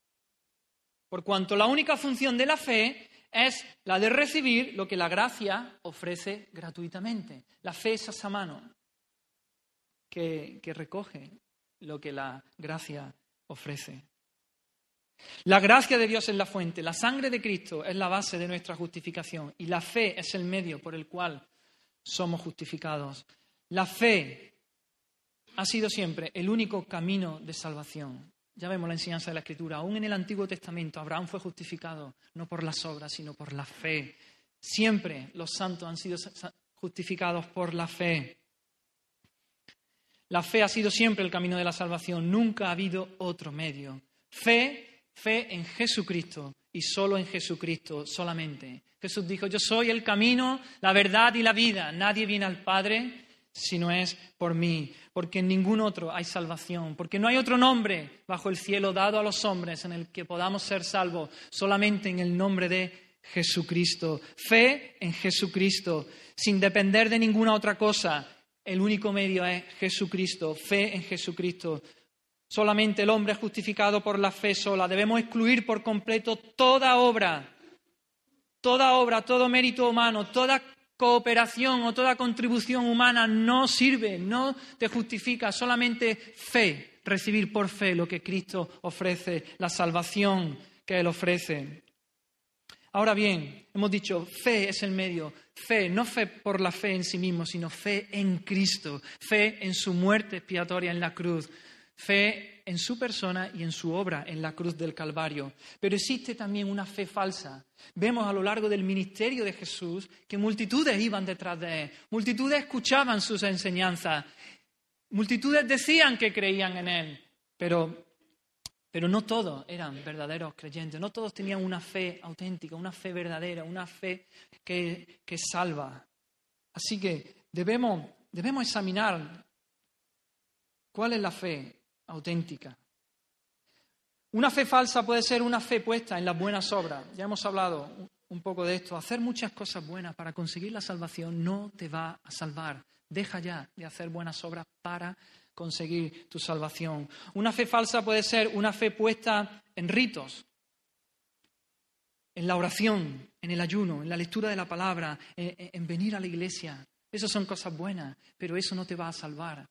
Por cuanto la única función de la fe es la de recibir lo que la gracia ofrece gratuitamente. La fe es esa mano que, que recoge lo que la gracia ofrece. La gracia de Dios es la fuente, la sangre de Cristo es la base de nuestra justificación y la fe es el medio por el cual somos justificados. La fe ha sido siempre el único camino de salvación. Ya vemos la enseñanza de la Escritura. Aún en el Antiguo Testamento Abraham fue justificado no por las obras, sino por la fe. Siempre los santos han sido justificados por la fe. La fe ha sido siempre el camino de la salvación. Nunca ha habido otro medio. Fe, fe en Jesucristo y solo en Jesucristo solamente. Jesús dijo, yo soy el camino, la verdad y la vida. Nadie viene al Padre si no es por mí porque en ningún otro hay salvación, porque no hay otro nombre bajo el cielo dado a los hombres en el que podamos ser salvos, solamente en el nombre de Jesucristo. Fe en Jesucristo, sin depender de ninguna otra cosa. El único medio es Jesucristo, fe en Jesucristo. Solamente el hombre es justificado por la fe sola. Debemos excluir por completo toda obra, toda obra, todo mérito humano, toda cooperación o toda contribución humana no sirve, no te justifica, solamente fe, recibir por fe lo que Cristo ofrece, la salvación que Él ofrece. Ahora bien, hemos dicho, fe es el medio, fe, no fe por la fe en sí mismo, sino fe en Cristo, fe en su muerte expiatoria en la cruz, fe en su persona y en su obra en la cruz del Calvario. Pero existe también una fe falsa. Vemos a lo largo del ministerio de Jesús que multitudes iban detrás de él, multitudes escuchaban sus enseñanzas, multitudes decían que creían en él, pero, pero no todos eran verdaderos creyentes, no todos tenían una fe auténtica, una fe verdadera, una fe que, que salva. Así que debemos, debemos examinar cuál es la fe auténtica. Una fe falsa puede ser una fe puesta en las buenas obras. Ya hemos hablado un poco de esto. Hacer muchas cosas buenas para conseguir la salvación no te va a salvar. Deja ya de hacer buenas obras para conseguir tu salvación. Una fe falsa puede ser una fe puesta en ritos, en la oración, en el ayuno, en la lectura de la palabra, en, venir a la iglesia, Eso son cosas buenas, pero eso no te va a salvar.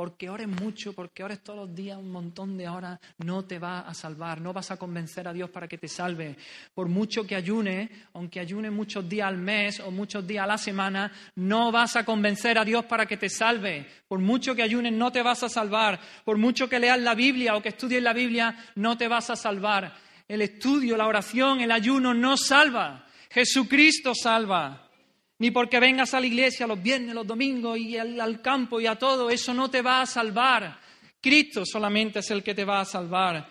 Porque ores mucho, porque ores todos los días un montón de horas, no te va a salvar, no vas a convencer a Dios para que te salve. Por mucho que ayune, aunque ayune muchos días al mes o muchos días a la semana, no vas a convencer a Dios para que te salve. Por mucho que ayunes, no te vas a salvar. Por mucho que leas la Biblia o que estudies la Biblia, no te vas a salvar. El estudio, la oración, el ayuno no salva. Jesucristo salva ni porque vengas a la iglesia los viernes, los domingos y al, campo y a todo, eso no te va a salvar. Cristo solamente es el que te va a salvar.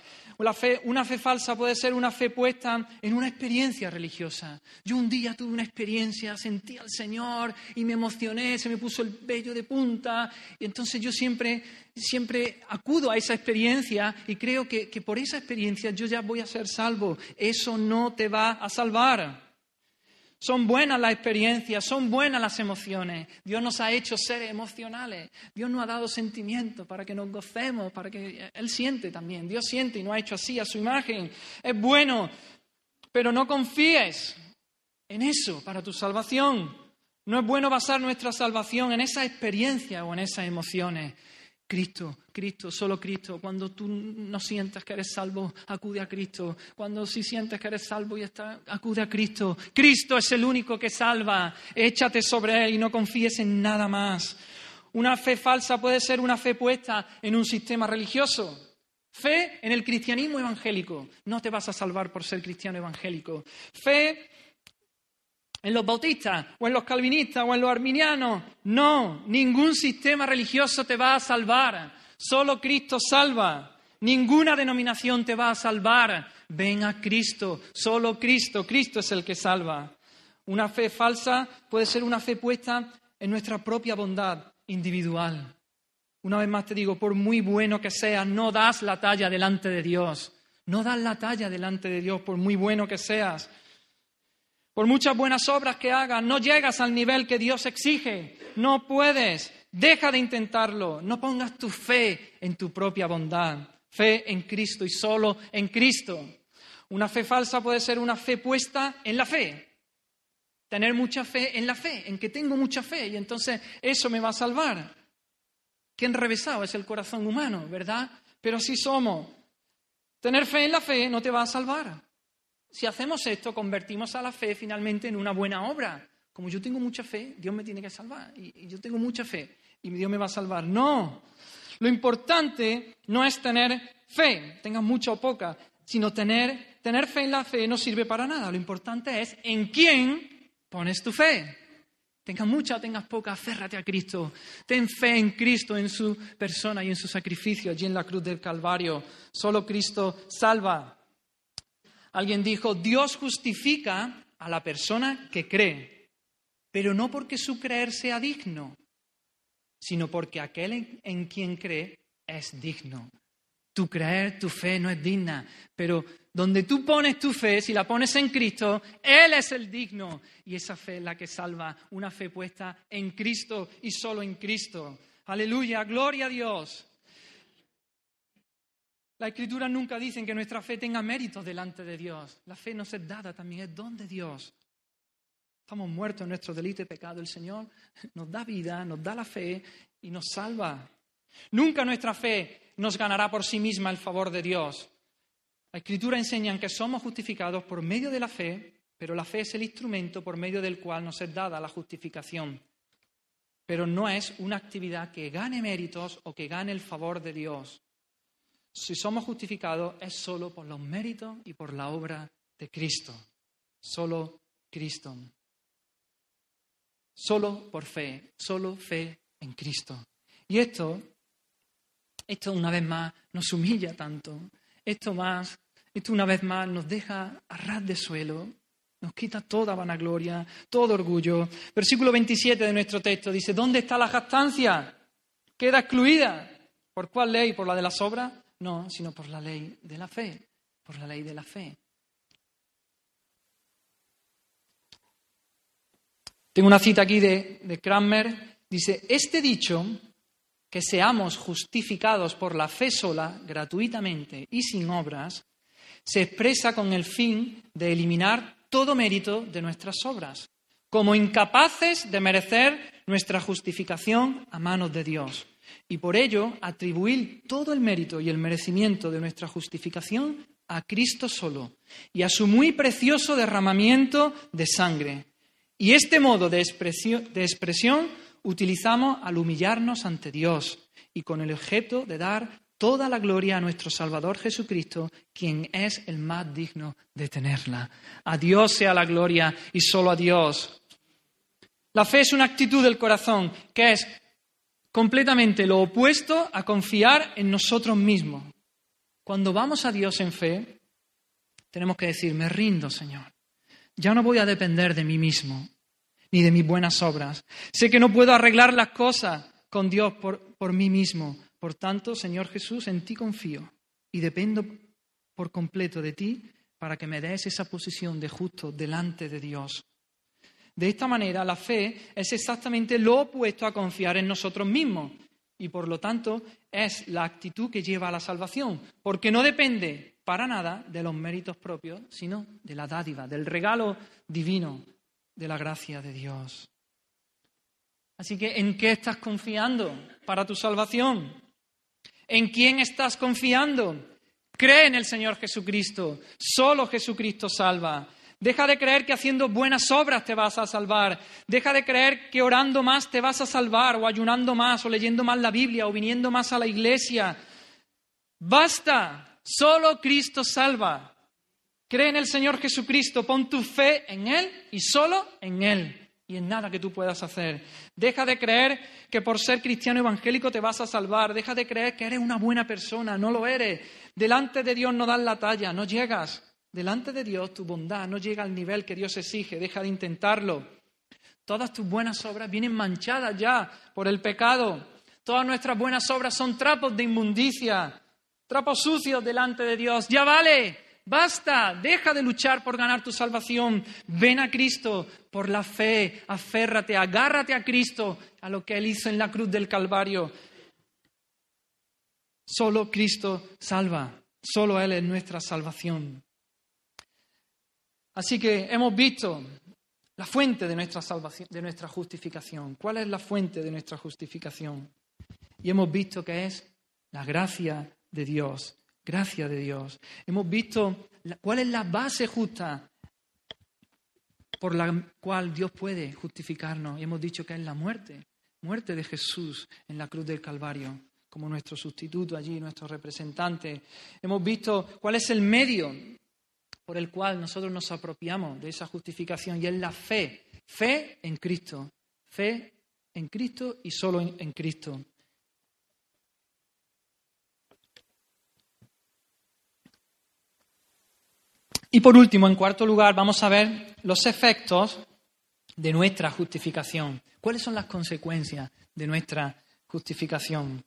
una fe falsa puede ser una fe puesta en una experiencia religiosa. Yo un día tuve una experiencia, sentí al Señor y me emocioné, se me puso el vello de punta y entonces yo siempre, siempre acudo a esa experiencia y creo que, que por esa experiencia yo ya voy a ser salvo. Eso no te va a salvar. Son buenas las experiencias, son buenas las emociones. Dios nos ha hecho seres emocionales. Dios nos ha dado sentimientos para que nos gocemos, para que Él siente también. Dios siente y nos ha hecho así a su imagen. Es bueno, pero no confíes en eso para tu salvación. No es bueno basar nuestra salvación en esa experiencia o en esas emociones. Cristo, Cristo, solo Cristo. Cuando tú no sientas que eres salvo, acude a Cristo. Cuando sí sientes que eres salvo y está, acude a Cristo. Cristo es el único que salva. Échate sobre Él y no confíes en nada más. Una fe falsa puede ser una fe puesta en un sistema religioso. Fe en el cristianismo evangélico. No te vas a salvar por ser cristiano evangélico. Fe en los bautistas o en los calvinistas o en los arminianos. No, ningún sistema religioso te va a salvar. Solo Cristo salva. Ninguna denominación te va a salvar. Ven a Cristo, solo Cristo. Cristo es el que salva. Una fe falsa puede ser una fe puesta en nuestra propia bondad individual. Una vez más te digo, por muy bueno que seas, no das la talla delante de Dios. No das la talla delante de Dios por muy bueno que seas. Por muchas buenas obras que hagas, no llegas al nivel que Dios exige. No puedes. Deja de intentarlo. No pongas tu fe en tu propia bondad. Fe en Cristo y solo en Cristo. Una fe falsa puede ser una fe puesta en la fe. Tener mucha fe en la fe, en que tengo mucha fe y entonces eso me va a salvar. Qué enrevesado es el corazón humano, ¿verdad? Pero así somos. Tener fe en la fe no te va a salvar. Si hacemos esto, convertimos a la fe finalmente en una buena obra. Como yo tengo mucha fe, Dios me tiene que salvar. Y, yo tengo mucha fe y Dios me va a salvar. No. Lo importante no es tener fe, tengas mucha o poca, sino tener, tener fe en la fe no sirve para nada. Lo importante es en quién pones tu fe. Tengas mucha o tengas poca, aférrate a Cristo. Ten fe en Cristo, en su persona y en su sacrificio allí en la cruz del Calvario. Solo Cristo salva. Alguien dijo, Dios justifica a la persona que cree, pero no porque su creer sea digno, sino porque aquel en quien cree es digno. Tu creer, tu fe no es digna, pero donde tú pones tu fe, si la pones en Cristo, Él es el digno. Y esa fe es la que salva, una fe puesta en Cristo y solo en Cristo. Aleluya, gloria a Dios. La Escritura nunca dicen que nuestra fe tenga méritos delante de Dios. La fe nos es dada también, es don de Dios. Estamos muertos en nuestro delito y pecado. El Señor nos da vida, nos da la fe y nos salva. Nunca nuestra fe nos ganará por sí misma el favor de Dios. La Escritura enseña que somos justificados por medio de la fe, pero la fe es el instrumento por medio del cual nos es dada la justificación. Pero no es una actividad que gane méritos o que gane el favor de Dios si somos justificados es solo por los méritos y por la obra de Cristo. Solo Cristo. Solo por fe, solo fe en Cristo. Y esto, esto una vez más nos humilla tanto. Esto más, esto una vez más nos deja a ras de suelo, nos quita toda vanagloria, todo orgullo. Versículo 27 de nuestro texto dice, ¿dónde está la jactancia? Queda excluida. ¿Por cuál ley? ¿Por la de las obras? No, sino por la ley de la fe, por la ley de la fe. Tengo una cita aquí de, de. Dice, este dicho, que seamos justificados por la fe sola, gratuitamente y sin obras, se expresa con el fin de eliminar todo mérito de nuestras obras, como incapaces de merecer nuestra justificación a manos de Dios y por ello atribuir todo el mérito y el merecimiento de nuestra justificación a Cristo solo y a su muy precioso derramamiento de sangre. Y este modo de expresión, de expresión utilizamos al humillarnos ante Dios y con el objeto de dar toda la gloria a nuestro Salvador Jesucristo, quien es el más digno de tenerla. A Dios sea la gloria y solo a Dios. La fe es una actitud del corazón que es completamente lo opuesto a confiar en nosotros mismos. Cuando vamos a Dios en fe, tenemos que decir, me rindo, Señor. Ya no voy a depender de mí mismo, ni de mis buenas obras. Sé que no puedo arreglar las cosas con Dios por, por mí mismo. Por tanto, Señor Jesús, en ti confío y dependo por completo de ti para que me des esa posición de justo delante de Dios. De esta manera, la fe es exactamente lo opuesto a confiar en nosotros mismos y, por lo tanto, es la actitud que lleva a la salvación, porque no depende para nada de los méritos propios, sino de la dádiva, del regalo divino, de la gracia de Dios. Así que, ¿en qué estás confiando para tu salvación? ¿En quién estás confiando? Cree en el Señor Jesucristo. Solo Jesucristo salva. Deja de creer que haciendo buenas obras te vas a salvar. Deja de creer que orando más te vas a salvar, o ayunando más, o leyendo más la Biblia, o viniendo más a la iglesia. Basta. Solo Cristo salva. Cree en el Señor Jesucristo, pon tu fe en Él y solo en Él y en nada que tú puedas hacer. Deja de creer que por ser cristiano evangélico te vas a salvar. Deja de creer que eres una buena persona. No lo eres. Delante de Dios no das la talla, no llegas. Delante de Dios tu bondad no llega al nivel que Dios exige, deja de intentarlo. Todas tus buenas obras vienen manchadas ya por el pecado. Todas nuestras buenas obras son trapos de inmundicia, trapos sucios delante de Dios. Ya vale, basta, deja de luchar por ganar tu salvación. Ven a Cristo por la fe, aférrate, agárrate a Cristo, a lo que Él hizo en la cruz del Calvario. Solo Cristo salva, solo Él es nuestra salvación. Así que hemos visto la fuente de nuestra salvación, de nuestra justificación. ¿Cuál es la fuente de nuestra justificación? Y hemos visto que es la gracia de Dios, gracia de Dios. Hemos visto cuál es la base justa por la cual Dios puede justificarnos. Y hemos dicho que es la muerte, muerte de Jesús en la cruz del Calvario, como nuestro sustituto allí, nuestro representante. Hemos visto cuál es el medio por el cual nosotros nos apropiamos de esa justificación y es la fe, fe en Cristo, fe en Cristo y solo en, Cristo. Y por último, en cuarto lugar, vamos a ver los efectos de nuestra justificación. ¿Cuáles son las consecuencias de nuestra justificación?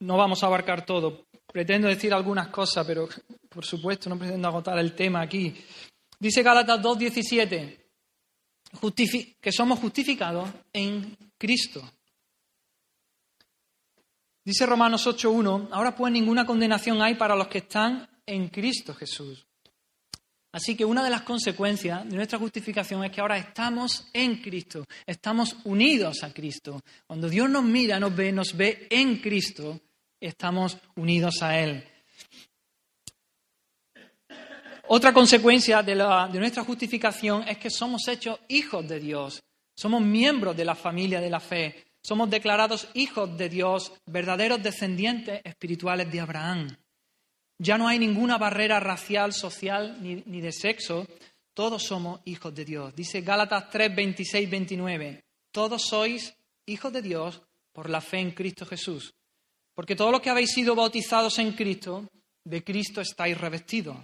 No vamos a abarcar todo. Pretendo decir algunas cosas, pero (laughs) por supuesto, no pretendo agotar el tema aquí. Dice Gálatas 2.17 que somos justificados en Cristo. Dice Romanos 8.1, ahora pues ninguna condenación hay para los que están en Cristo Jesús. Así que una de las consecuencias de nuestra justificación es que ahora estamos en Cristo, estamos unidos a Cristo. Cuando Dios nos mira, nos ve, nos ve en Cristo, estamos unidos a Él. Otra consecuencia de, nuestra justificación es que somos hechos hijos de Dios, somos miembros de la familia de la fe, somos declarados hijos de Dios, verdaderos descendientes espirituales de Abraham. Ya no hay ninguna barrera racial, social ni, ni de sexo, todos somos hijos de Dios. Dice Gálatas 3, 26, 29, todos sois hijos de Dios por la fe en Cristo Jesús. Porque todos los que habéis sido bautizados en Cristo, de Cristo estáis revestidos.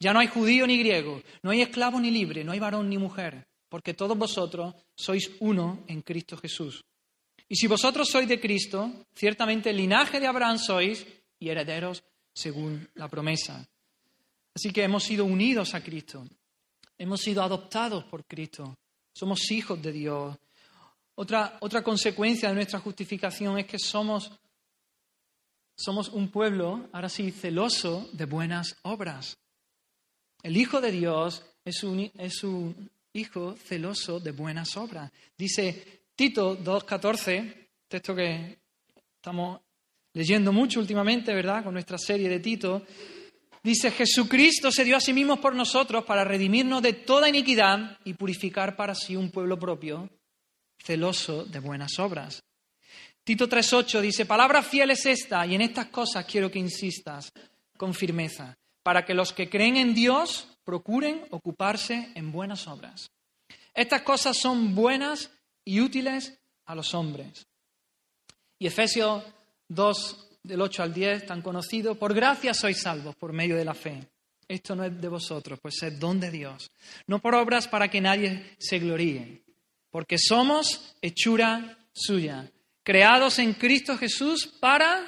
Ya no hay judío ni griego, no hay esclavo ni libre, no hay varón ni mujer, porque todos vosotros sois uno en Cristo Jesús. Y si vosotros sois de Cristo, ciertamente el linaje de Abraham sois y herederos según la promesa. Así que hemos sido unidos a Cristo, hemos sido adoptados por Cristo, somos hijos de Dios. Otra, otra consecuencia de nuestra justificación es que somos, somos un pueblo, ahora sí, celoso de buenas obras. El Hijo de Dios es un, hijo celoso de buenas obras. Dice Tito 2.14, texto que estamos leyendo mucho últimamente, ¿verdad? Con nuestra serie de Tito. Dice, Jesucristo se dio a sí mismo por nosotros para redimirnos de toda iniquidad y purificar para sí un pueblo propio, celoso de buenas obras. Tito 3.8 dice, palabra fiel es esta, y en estas cosas quiero que insistas con firmeza, para que los que creen en Dios procuren ocuparse en buenas obras. Estas cosas son buenas y útiles a los hombres. Y Efesios 2, del 8 al 10, tan conocido, por gracia sois salvos por medio de la fe. Esto no es de vosotros, pues es don de Dios. No por obras para que nadie se gloríe, porque somos hechura suya, creados en Cristo Jesús para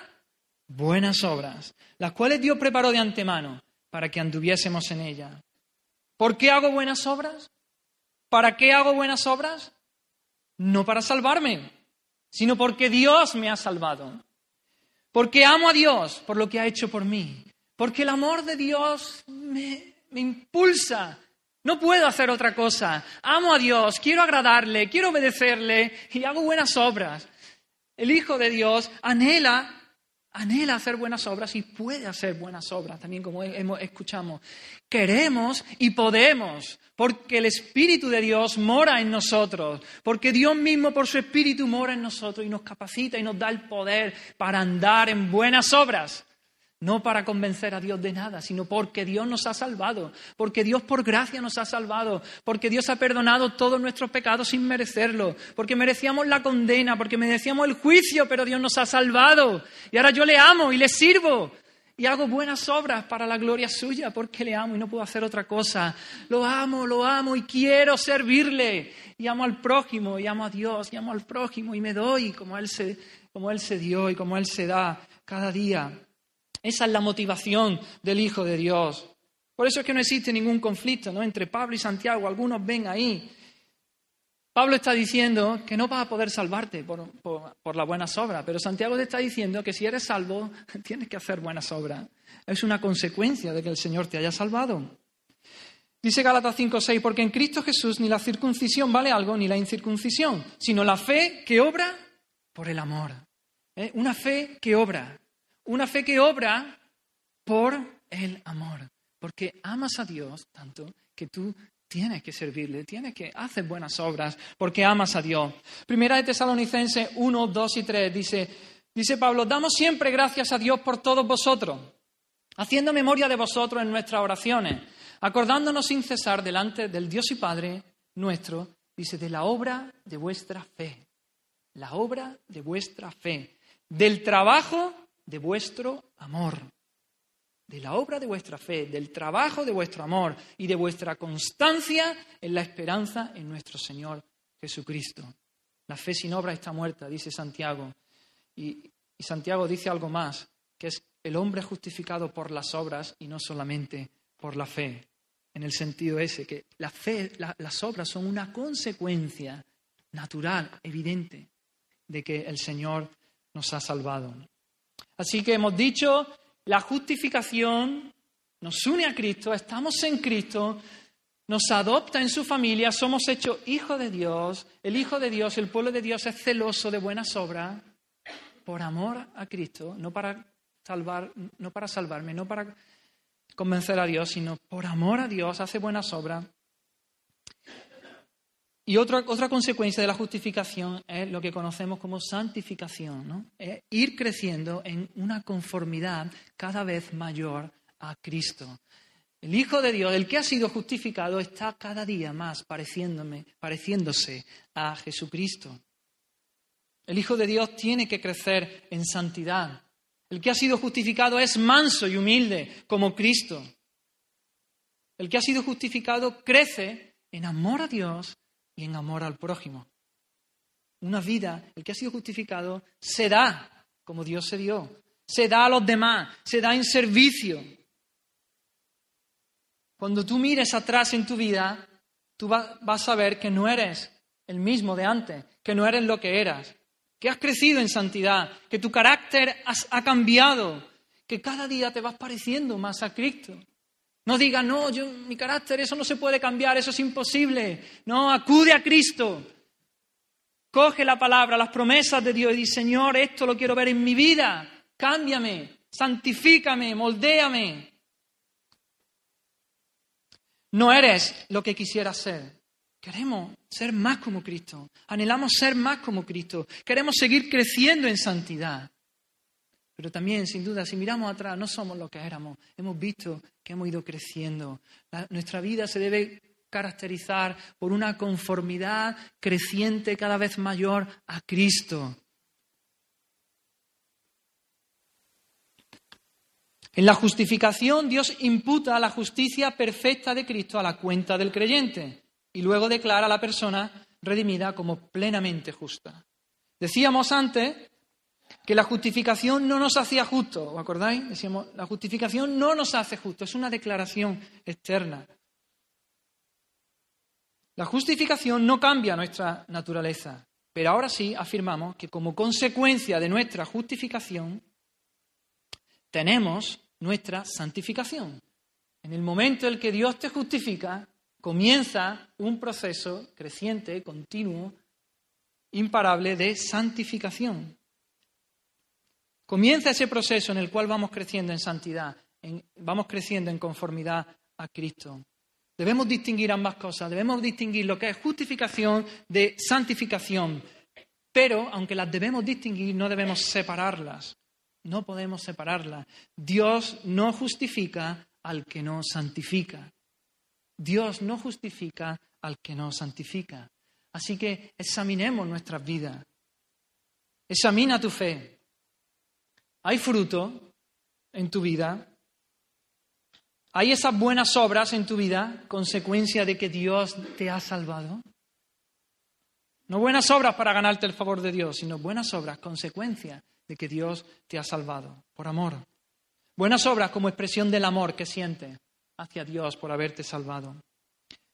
buenas obras, las cuales Dios preparó de antemano para que anduviésemos en ella. ¿Por qué hago buenas obras? ¿Para qué hago buenas obras? No para salvarme, sino porque Dios me ha salvado porque amo a Dios por lo que ha hecho por mí. Porque el amor de Dios me, impulsa. No puedo hacer otra cosa. Amo a Dios, quiero agradarle, quiero obedecerle y hago buenas obras. El Hijo de Dios anhela, anhela hacer buenas obras y puede hacer buenas obras, también como escuchamos. Queremos y podemos, porque el Espíritu de Dios mora en nosotros, porque Dios mismo por su Espíritu mora en nosotros y nos capacita y nos da el poder para andar en buenas obras. No para convencer a Dios de nada, sino porque Dios nos ha salvado, porque Dios por gracia nos ha salvado, porque Dios ha perdonado todos nuestros pecados sin merecerlo, porque merecíamos la condena, porque merecíamos el juicio, pero Dios nos ha salvado. Y ahora yo le amo y le sirvo, y hago buenas obras para la gloria suya porque le amo y no puedo hacer otra cosa. Lo amo, lo amo y quiero servirle. Y amo al prójimo y amo a Dios y amo al prójimo y me doy como Él se, como él se dio y como Él se da cada día. Esa es la motivación del Hijo de Dios. Por eso es que no existe ningún conflicto ¿no? entre Pablo y Santiago. Algunos ven ahí Pablo está diciendo que no vas a poder salvarte por, las buenas obras, pero Santiago te está diciendo que si eres salvo, (laughs) tienes que hacer buenas obras. Es una consecuencia de que el Señor te haya salvado. Dice Gálatas 5:6, porque en Cristo Jesús ni la circuncisión vale algo, ni la incircuncisión, sino la fe que obra por el amor. ¿Eh? Una fe que obra, una fe que obra por el amor, porque amas a Dios tanto que tú Tienes que servirle, tienes que hacer buenas obras porque amas a Dios. Primera de Tesalonicenses 1, 2 y 3 dice, dice Pablo, damos siempre gracias a Dios por todos vosotros, haciendo memoria de vosotros en nuestras oraciones, acordándonos sin cesar delante del Dios y Padre nuestro, dice, de la obra de vuestra fe, la obra de vuestra fe, del trabajo de vuestro amor de la obra de vuestra fe, del trabajo de vuestro amor y de vuestra constancia en la esperanza en nuestro Señor Jesucristo. La fe sin obra está muerta, dice Santiago. Y, Santiago dice algo más, que es el hombre justificado por las obras y no solamente por la fe. En el sentido ese, que la fe, las obras son una consecuencia natural, evidente, de que el Señor nos ha salvado. Así que hemos dicho la justificación nos une a Cristo, estamos en Cristo, nos adopta en su familia, somos hechos hijos de Dios, el Hijo de Dios, el pueblo de Dios es celoso de buenas obras por amor a Cristo, no para salvar, no para salvarme, no para convencer a Dios, sino por amor a Dios hace buenas obras y otra, otra consecuencia de la justificación es lo que conocemos como santificación, ¿no? es ir creciendo en una conformidad cada vez mayor a Cristo. El Hijo de Dios, el que ha sido justificado, está cada día más pareciéndome, pareciéndose a Jesucristo. El Hijo de Dios tiene que crecer en santidad. El que ha sido justificado es manso y humilde como Cristo. El que ha sido justificado crece en amor a Dios y en amor al prójimo. Una vida, el que ha sido justificado, se da como Dios se dio, se da a los demás, se da en servicio. Cuando tú mires atrás en tu vida, tú vas a ver que no eres el mismo de antes, que no eres lo que eras, que has crecido en santidad, que tu carácter ha cambiado, que cada día te vas pareciendo más a Cristo. No diga, no, yo, mi carácter, eso no se puede cambiar, eso es imposible. No, acude a Cristo. Coge la palabra, las promesas de Dios y dice, Señor, esto lo quiero ver en mi vida. Cámbiame, santifícame, moldéame. No eres lo que quisieras ser. Queremos ser más como Cristo. Anhelamos ser más como Cristo. Queremos seguir creciendo en santidad. Pero también, sin duda, si miramos atrás, no somos lo que éramos. Hemos visto que hemos ido creciendo. nuestra vida se debe caracterizar por una conformidad creciente cada vez mayor a Cristo. En la justificación Dios imputa la justicia perfecta de Cristo a la cuenta del creyente y luego declara a la persona redimida como plenamente justa. Decíamos antes que la justificación no nos hacía justo, ¿os acordáis? Decíamos, la justificación no nos hace justo, es una declaración externa. La justificación no cambia nuestra naturaleza, pero ahora sí afirmamos que como consecuencia de nuestra justificación tenemos nuestra santificación. En el momento en que Dios te justifica, comienza un proceso creciente, continuo, imparable de santificación. Comienza ese proceso en el cual vamos creciendo en santidad, vamos creciendo en conformidad a Cristo. Debemos distinguir ambas cosas, debemos distinguir lo que es justificación de santificación, pero aunque las debemos distinguir, no debemos separarlas. No podemos separarlas. Dios no justifica al que no santifica. Dios no justifica al que no santifica. Así que examinemos nuestras vidas. Examina tu fe. ¿Hay fruto en tu vida? ¿Hay esas buenas obras en tu vida consecuencia de que Dios te ha salvado? No buenas obras para ganarte el favor de Dios, sino buenas obras, consecuencia de que Dios te ha salvado por amor. Buenas obras como expresión del amor que sientes hacia Dios por haberte salvado.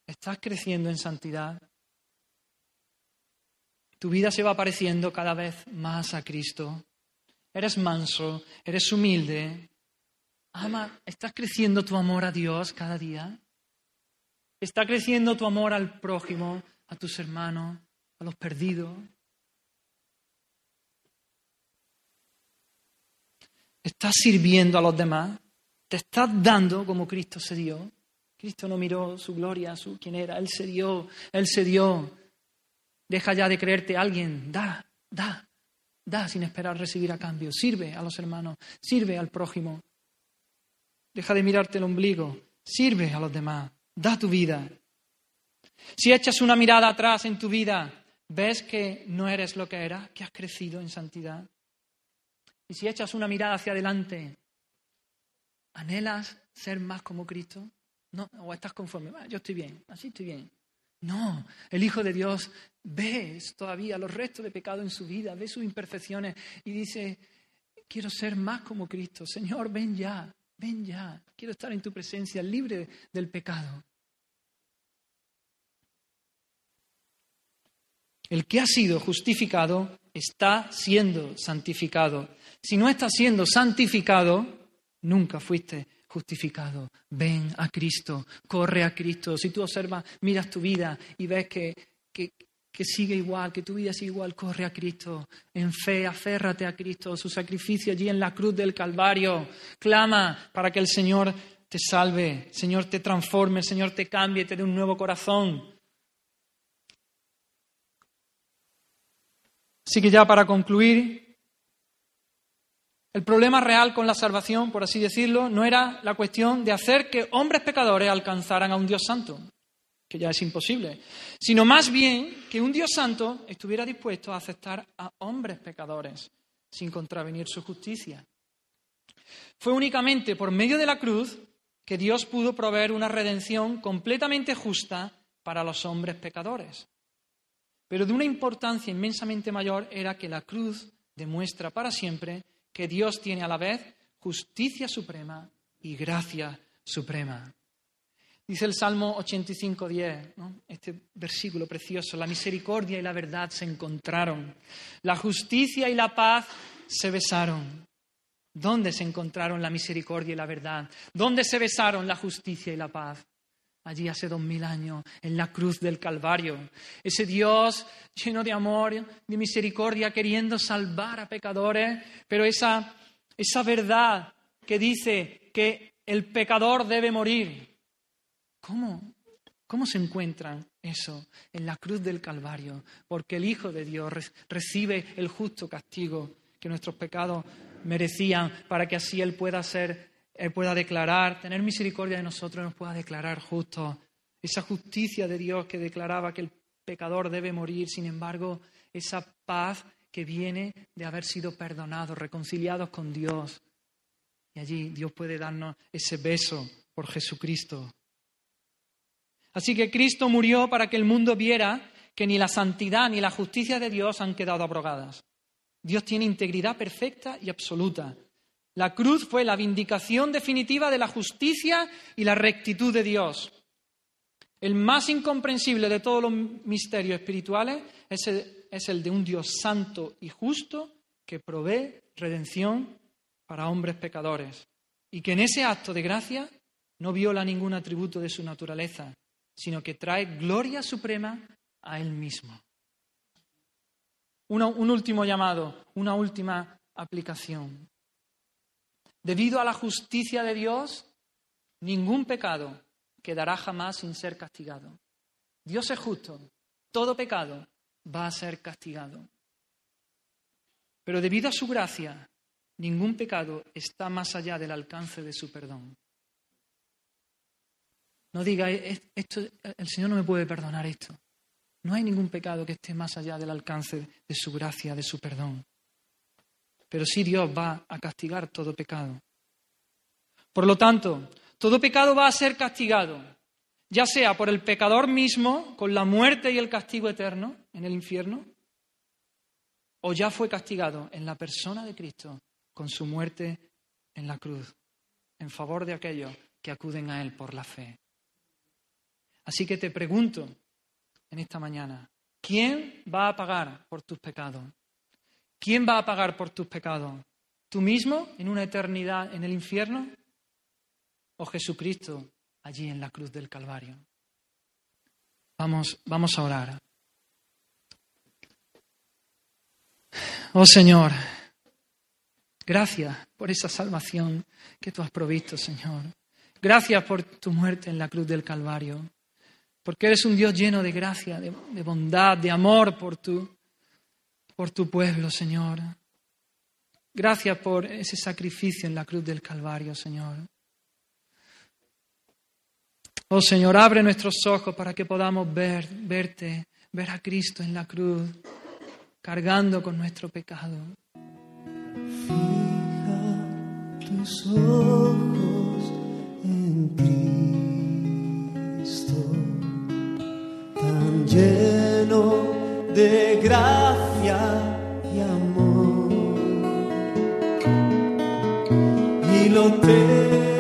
¿Estás creciendo en santidad? Tu vida se va pareciendo cada vez más a Cristo. Eres manso, eres humilde. Ama, ¿estás creciendo tu amor a Dios cada día? ¿Está creciendo tu amor al prójimo, a tus hermanos, a los perdidos? ¿Estás sirviendo a los demás? ¿Te estás dando como Cristo se dio? Cristo no miró su gloria, su quién era, Él se dio, Él se dio. Deja ya de creerte alguien, da, da, da sin esperar recibir a cambio. Sirve a los hermanos, sirve al prójimo. Deja de mirarte el ombligo, sirve a los demás, da tu vida. Si echas una mirada atrás en tu vida, ves que no eres lo que eras, que has crecido en santidad. Y si echas una mirada hacia adelante, ¿anhelas ser más como Cristo? No, o estás conforme, yo estoy bien, así estoy bien. No, el Hijo de Dios ve todavía los restos de pecado en su vida, ve sus imperfecciones y dice, quiero ser más como Cristo. Señor, ven ya, ven ya, quiero estar en tu presencia, libre del pecado. El que ha sido justificado está siendo santificado. Si no estás siendo santificado, nunca fuiste justificado. Ven a Cristo, corre a Cristo. Si tú observas, miras tu vida y ves que, que, sigue igual, que tu vida sigue igual, corre a Cristo. En fe, aférrate a Cristo, su sacrificio allí en la cruz del Calvario. Clama para que el Señor te salve, el Señor te transforme, el Señor te cambie, te dé un nuevo corazón. Así que ya para concluir, el problema real con la salvación, por así decirlo, no era la cuestión de hacer que hombres pecadores alcanzaran a un Dios santo, que ya es imposible, sino más bien que un Dios santo estuviera dispuesto a aceptar a hombres pecadores sin contravenir su justicia. Fue únicamente por medio de la cruz que Dios pudo proveer una redención completamente justa para los hombres pecadores. Pero de una importancia inmensamente mayor era que la cruz demuestra para siempre que Dios tiene a la vez justicia suprema y gracia suprema. Dice el Salmo 85.10, este versículo precioso, la misericordia y la verdad se encontraron, la justicia y la paz se besaron. ¿Dónde se encontraron la misericordia y la verdad? ¿Dónde se besaron la justicia y la paz? Allí hace dos mil años, en la cruz del Calvario. Ese Dios lleno de amor, de misericordia, queriendo salvar a pecadores, pero esa, esa verdad que dice que el pecador debe morir. ¿Cómo? ¿Cómo se encuentran eso? En la cruz del Calvario, porque el Hijo de Dios recibe el justo castigo que nuestros pecados merecían para que así Él pueda ser, Él pueda declarar, tener misericordia de nosotros nos pueda declarar justos. Esa justicia de Dios que declaraba que el pecador debe morir, sin embargo, esa paz que viene de haber sido perdonados, reconciliados con Dios. Y allí Dios puede darnos ese beso por Jesucristo. Así que Cristo murió para que el mundo viera que ni la santidad ni la justicia de Dios han quedado abrogadas. Dios tiene integridad perfecta y absoluta. La cruz fue la vindicación definitiva de la justicia y la rectitud de Dios. El más incomprensible de todos los misterios espirituales es el, de un Dios santo y justo que provee redención para hombres pecadores y que en ese acto de gracia no viola ningún atributo de su naturaleza, sino que trae gloria suprema a Él mismo un último llamado, una última aplicación. Debido a la justicia de Dios, ningún pecado quedará jamás sin ser castigado. Dios es justo, todo pecado va a ser castigado. Pero debido a su gracia, ningún pecado está más allá del alcance de su perdón. No diga, esto, el Señor no me puede perdonar esto. No hay ningún pecado que esté más allá del alcance de su gracia, de su perdón. Pero sí Dios va a castigar todo pecado. Por lo tanto, todo pecado va a ser castigado, ya sea por el pecador mismo, con la muerte y el castigo eterno en el infierno, o ya fue castigado en la persona de Cristo con su muerte en la cruz, en favor de aquellos que acuden a Él por la fe. Así que te pregunto, en esta mañana. ¿Quién va a pagar por tus pecados? ¿Quién va a pagar por tus pecados? ¿Tú mismo en una eternidad en el infierno? ¿O Jesucristo allí en la cruz del Calvario? Vamos, vamos a orar. Oh Señor, gracias por esa salvación que tú has provisto, Señor. Gracias por tu muerte en la cruz del Calvario porque eres un Dios lleno de gracia, de, bondad, de amor por tu, por tu pueblo, Señor. Gracias por ese sacrificio en la cruz del Calvario, Señor. Oh Señor, abre nuestros ojos para que podamos ver, verte, ver a Cristo en la cruz, cargando con nuestro pecado. Fija tus ojos en Cristo. lleno de gracia y amor. Y lo terrenal